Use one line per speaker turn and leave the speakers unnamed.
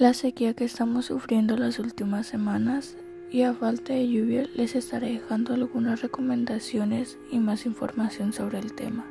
la sequía que estamos sufriendo las últimas semanas y a falta de lluvia les estaré dejando algunas recomendaciones y más información sobre el tema.